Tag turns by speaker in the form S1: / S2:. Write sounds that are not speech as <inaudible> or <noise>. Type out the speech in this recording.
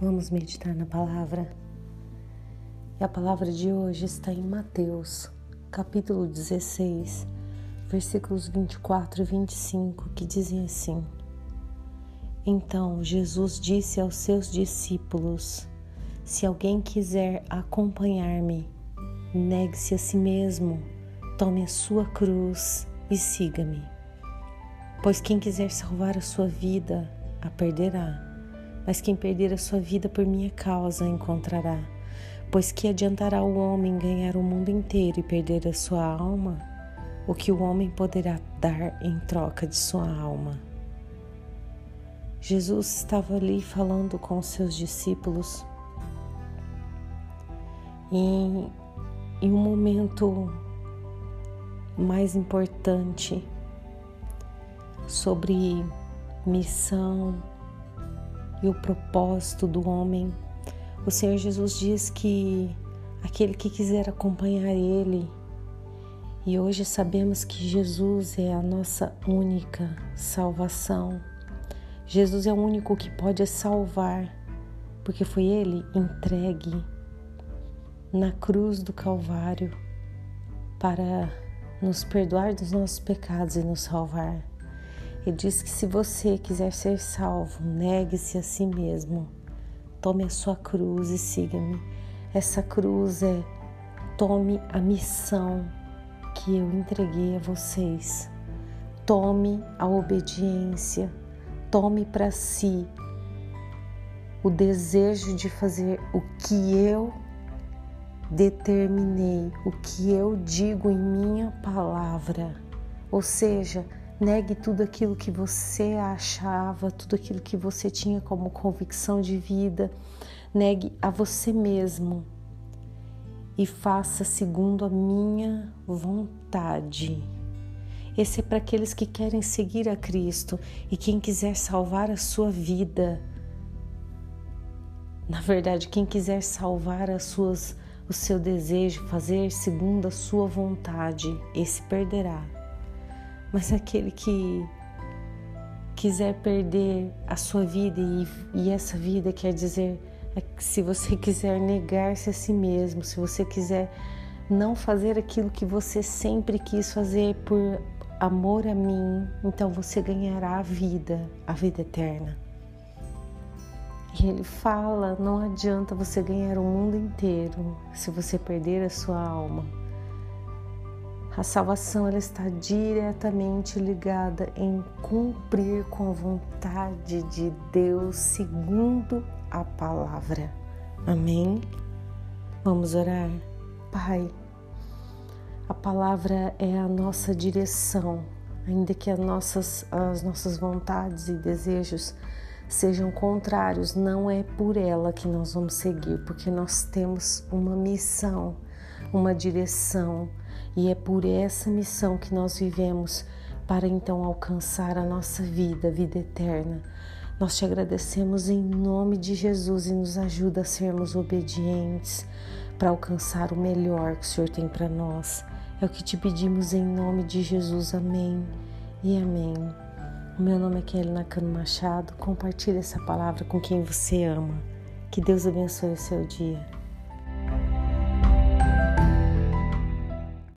S1: Vamos meditar na palavra. E a palavra de hoje está em Mateus, capítulo 16, versículos 24 e 25, que dizem assim: Então Jesus disse aos seus discípulos: Se alguém quiser acompanhar-me, negue-se a si mesmo, tome a sua cruz e siga-me. Pois quem quiser salvar a sua vida, a perderá mas quem perder a sua vida por minha causa encontrará. Pois que adiantará o homem ganhar o mundo inteiro e perder a sua alma? O que o homem poderá dar em troca de sua alma? Jesus estava ali falando com seus discípulos em, em um momento mais importante sobre missão, e o propósito do homem. O Senhor Jesus diz que aquele que quiser acompanhar Ele, e hoje sabemos que Jesus é a nossa única salvação. Jesus é o único que pode salvar, porque foi Ele entregue na cruz do Calvário para nos perdoar dos nossos pecados e nos salvar. Ele diz que se você quiser ser salvo, negue-se a si mesmo, tome a sua cruz e siga-me. Essa cruz é tome a missão que eu entreguei a vocês. Tome a obediência, tome para si o desejo de fazer o que eu determinei, o que eu digo em minha palavra. Ou seja, Negue tudo aquilo que você achava, tudo aquilo que você tinha como convicção de vida. Negue a você mesmo e faça segundo a minha vontade. Esse é para aqueles que querem seguir a Cristo e quem quiser salvar a sua vida. Na verdade, quem quiser salvar as suas, o seu desejo, fazer segundo a sua vontade, esse perderá mas aquele que quiser perder a sua vida e, e essa vida quer dizer é se você <laughs> quiser negar-se a si mesmo, se você quiser não fazer aquilo que você sempre quis fazer por amor a mim, então você ganhará a vida, a vida eterna. E ele fala: não adianta você ganhar o mundo inteiro se você perder a sua alma. A salvação ela está diretamente ligada em cumprir com a vontade de Deus segundo a palavra. Amém? Vamos orar? Pai, a palavra é a nossa direção, ainda que as nossas, as nossas vontades e desejos sejam contrários, não é por ela que nós vamos seguir, porque nós temos uma missão, uma direção e é por essa missão que nós vivemos para então alcançar a nossa vida, a vida eterna. Nós te agradecemos em nome de Jesus e nos ajuda a sermos obedientes para alcançar o melhor que o Senhor tem para nós. É o que te pedimos em nome de Jesus. Amém e amém. O meu nome é Kelly Nakano Machado. Compartilhe essa palavra com quem você ama. Que Deus abençoe o seu dia.